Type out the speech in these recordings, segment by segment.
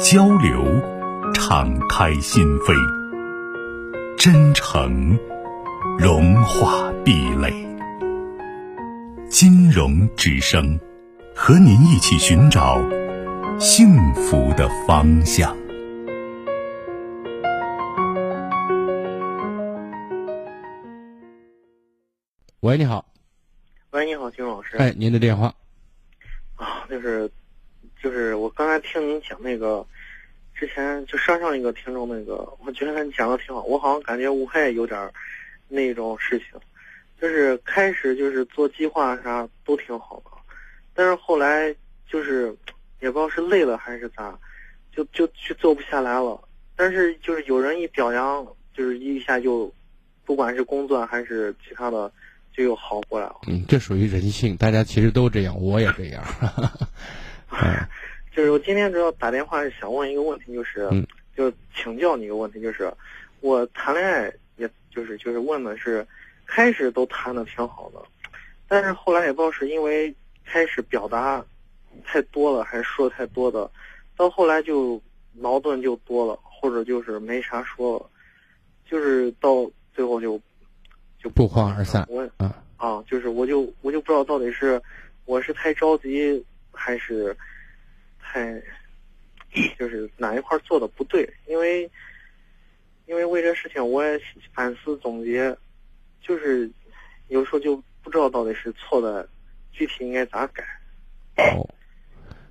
交流，敞开心扉；真诚，融化壁垒。金融之声，和您一起寻找幸福的方向。喂，你好。喂，你好，金老师。哎，您的电话。啊，就是，就是我刚才听您讲那个，之前就上上一个听众那个，我觉得你讲的挺好。我好像感觉我也有点那种事情，就是开始就是做计划啥都挺好的，但是后来就是也不知道是累了还是咋，就就去做不下来了。但是就是有人一表扬，就是一下就，不管是工作还是其他的。就又好过来了。嗯，这属于人性，大家其实都这样，我也这样。就是我今天主要打电话是想问一个问题，就是，就请教你一个问题，就是我谈恋爱，也就是就是问的是，开始都谈的挺好的，但是后来也不知道是因为开始表达太多了，还是说太多的，到后来就矛盾就多了，或者就是没啥说了，就是到最后就。就不欢而散。我啊啊，就是我就我就不知道到底是我是太着急，还是太就是哪一块做的不对？因为因为为这事情我也反思总结，就是有时候就不知道到底是错的，具体应该咋改。哦，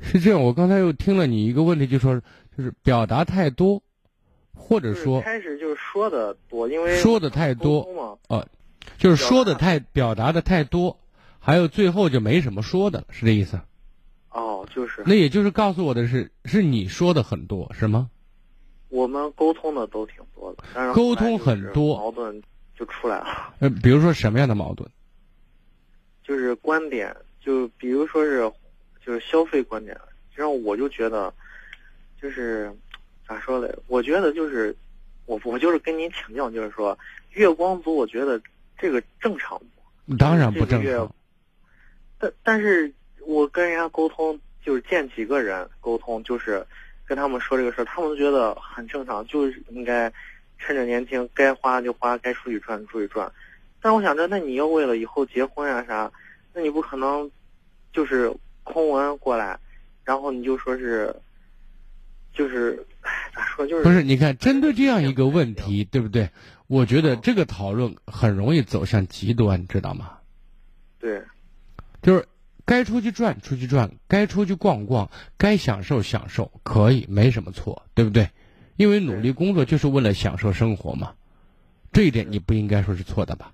是这样。我刚才又听了你一个问题，就说就是表达太多。或者说，开始就是说的多，因为说的太多嘛，哦，就是说的太表达的太多，还有最后就没什么说的，是这意思？哦，就是。那也就是告诉我的是，是你说的很多，是吗？我们沟通的都挺多的，但是沟通很多，矛盾就出来了。呃，比如说什么样的矛盾？就是观点，就比如说是，就是消费观点，然后我就觉得，就是。咋说嘞？我觉得就是，我我就是跟您请教，就是说，月光族，我觉得这个正常不？当然不正常。但但是我跟人家沟通，就是见几个人沟通，就是跟他们说这个事儿，他们都觉得很正常，就是应该趁着年轻，该花就花，该出去赚出去赚。但我想着，那你要为了以后结婚啊啥，那你不可能就是空文过来，然后你就说是。就是，咋说就是不是？你看，针对这样一个问题，对不对？我觉得这个讨论很容易走向极端，知道吗？对，就是该出去转出去转，该出去逛逛，该享受享受，可以没什么错，对不对？因为努力工作就是为了享受生活嘛，这一点你不应该说是错的吧？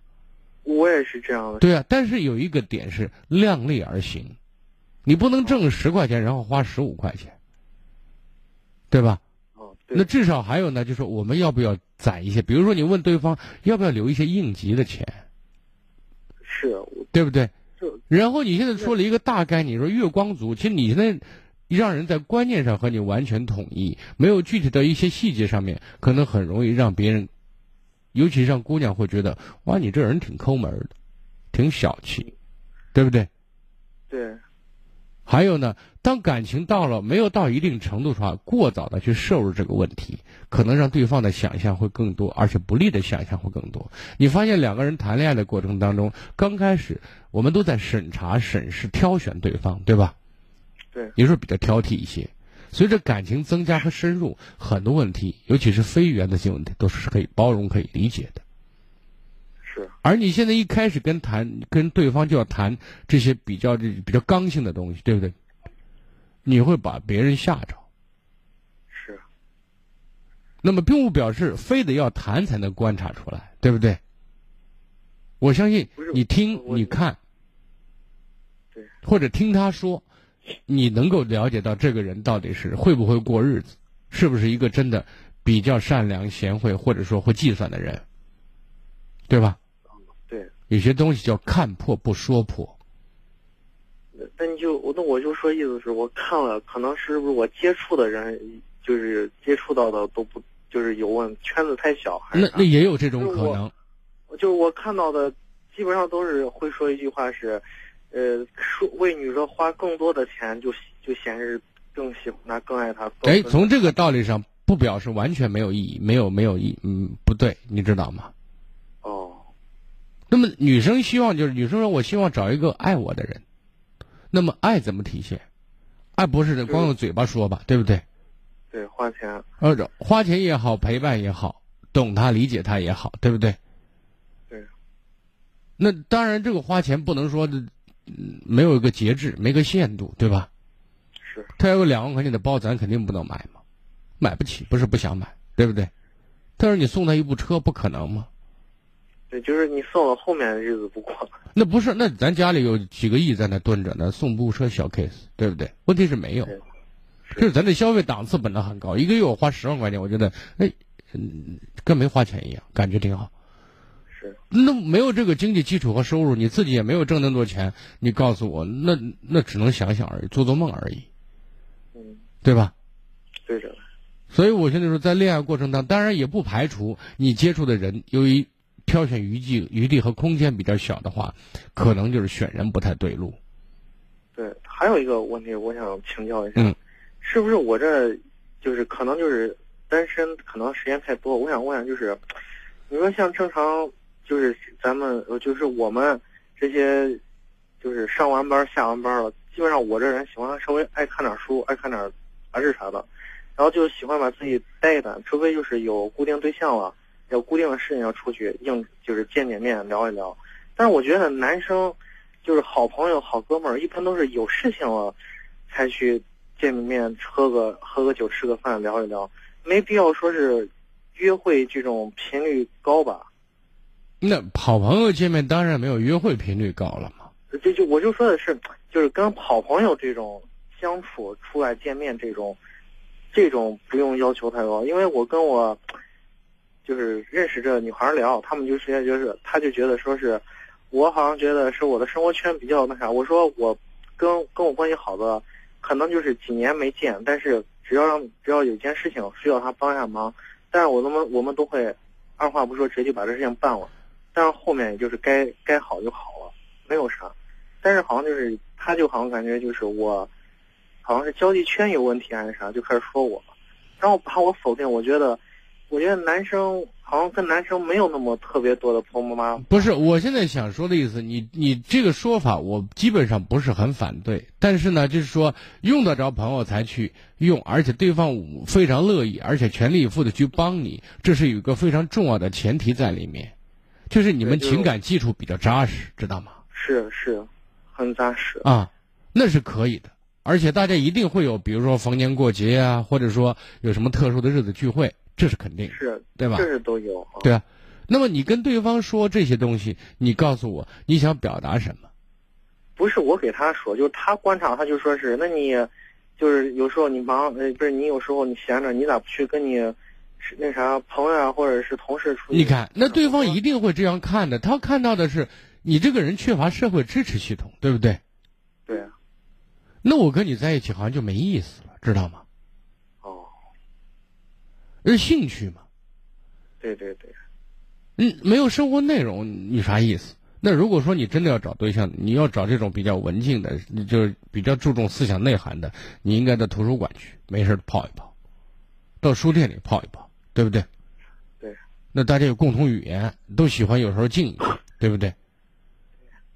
我也是这样的。对啊，但是有一个点是量力而行，你不能挣十块钱然后花十五块钱。对吧？哦，那至少还有呢，就是我们要不要攒一些？比如说，你问对方要不要留一些应急的钱，是，对不对？然后你现在说了一个大概，你说月光族，其实你现在让人在观念上和你完全统一，没有具体到一些细节上面，可能很容易让别人，尤其让姑娘会觉得哇，你这人挺抠门的，挺小气，对不对？对。还有呢，当感情到了没有到一定程度的话，过早的去摄入这个问题，可能让对方的想象会更多，而且不利的想象会更多。你发现两个人谈恋爱的过程当中，刚开始我们都在审查、审视、挑选对方，对吧？对，有时候比较挑剔一些。随着感情增加和深入，很多问题，尤其是非原则性问题，都是可以包容、可以理解的。而你现在一开始跟谈跟对方就要谈这些比较比较刚性的东西，对不对？你会把别人吓着。是。那么并不表示非得要谈才能观察出来，对不对？我相信你听你看，或者听他说，你能够了解到这个人到底是会不会过日子，是不是一个真的比较善良、贤惠，或者说会计算的人，对吧？对。有些东西叫看破不说破。那你就我那我就说意思是我看了，可能是不是我接触的人，就是接触到的都不就是有问圈子太小，还是那那也有这种可能。就是我看到的，基本上都是会说一句话是，呃，说为女人花更多的钱，就就显示更喜欢她，更爱她。哎，从这个道理上不表示完全没有意义，没有没有意，嗯，不对，你知道吗？哦。那么女生希望就是女生说，我希望找一个爱我的人。那么爱怎么体现？爱不是光用嘴巴说吧，对不对？对，花钱。呃，花钱也好，陪伴也好，懂他、理解他也好，对不对？对。那当然，这个花钱不能说没有一个节制，没个限度，对吧？是。他有个两万块钱的包，咱肯定不能买嘛，买不起，不是不想买，对不对？但是你送他一部车，不可能吗？对，就是你送了，后面的日子不过。那不是，那咱家里有几个亿在那蹲着呢，送部车小 case，对不对？问题是没有，就是咱的消费档次本来很高，一个月我花十万块钱，我觉得哎，嗯，跟没花钱一样，感觉挺好。是。那没有这个经济基础和收入，你自己也没有挣那么多钱，你告诉我，那那只能想想而已，做做梦而已。嗯。对吧？对的。所以我现在说，在恋爱过程当中，当然也不排除你接触的人由于。挑选余地余地和空间比较小的话，可能就是选人不太对路。对，还有一个问题，我想请教一下，是不是我这就是可能就是单身，可能时间太多？我想问下，就是你说像正常，就是咱们就是我们这些，就是上完班下完班了，基本上我这人喜欢稍微爱看点书，爱看点杂志啥的，然后就喜欢把自己待一待，除非就是有固定对象了。有固定的事情要出去应，就是见见面聊一聊。但是我觉得男生，就是好朋友、好哥们儿，一般都是有事情了，才去见个面，喝个喝个酒，吃个饭，聊一聊，没必要说是约会这种频率高吧？那好朋友见面当然没有约会频率高了嘛。就就我就说的是，就是跟好朋友这种相处出来见面这种，这种不用要求太高，因为我跟我。就是认识这女孩聊，他们就直接就是，他就觉得说是，我好像觉得是我的生活圈比较那啥。我说我跟跟我关系好的，可能就是几年没见，但是只要让只要有件事情需要他帮一下忙，但是我们我们都会二话不说直接把这事情办了。但是后面也就是该该好就好了，没有啥。但是好像就是他就好像感觉就是我，好像是交际圈有问题还是啥，就开始说我，然后把我否定。我觉得。我觉得男生好像跟男生没有那么特别多的婆婆妈妈。不是，我现在想说的意思，你你这个说法我基本上不是很反对，但是呢，就是说用得着朋友才去用，而且对方非常乐意，而且全力以赴的去帮你，这是有一个非常重要的前提在里面，就是你们情感基础比较扎实，知道吗？是是，很扎实啊，那是可以的，而且大家一定会有，比如说逢年过节啊，或者说有什么特殊的日子聚会。这是肯定，是对吧？这是都有，对啊。那么你跟对方说这些东西，你告诉我你想表达什么？不是我给他说，就是他观察，他就说是，那你就是有时候你忙，呃，不是你有时候你闲着，你咋不去跟你那啥朋友啊，或者是同事出去？你看，那对方一定会这样看的，他看到的是你这个人缺乏社会支持系统，对不对？对。那我跟你在一起好像就没意思了，知道吗？哦是兴趣嘛？对对对，嗯，没有生活内容，你啥意思？那如果说你真的要找对象，你要找这种比较文静的，就是比较注重思想内涵的，你应该到图书馆去，没事泡一泡，到书店里泡一泡，对不对？对。那大家有共同语言，都喜欢有时候静一静，对不对？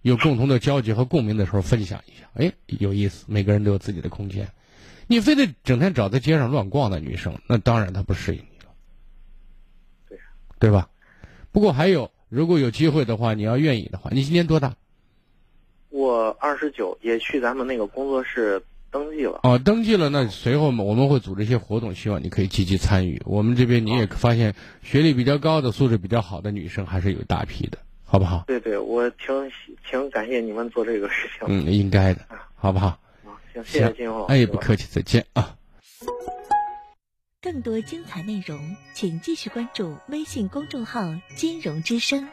有共同的交集和共鸣的时候分享一下，哎，有意思。每个人都有自己的空间。你非得整天找在街上乱逛的女生，那当然她不适应你了，对，对吧？不过还有，如果有机会的话，你要愿意的话，你今年多大？我二十九，也去咱们那个工作室登记了。哦，登记了，那随后我们会组织一些活动，希望你可以积极参与。我们这边你也发现，学历比较高的、素质比较好的女生还是有一大批的，好不好？对对，我挺挺感谢你们做这个事情。嗯，应该的，好不好？行谢谢金浩，哎，不客气，再见啊。更多精彩内容，请继续关注微信公众号“金融之声”。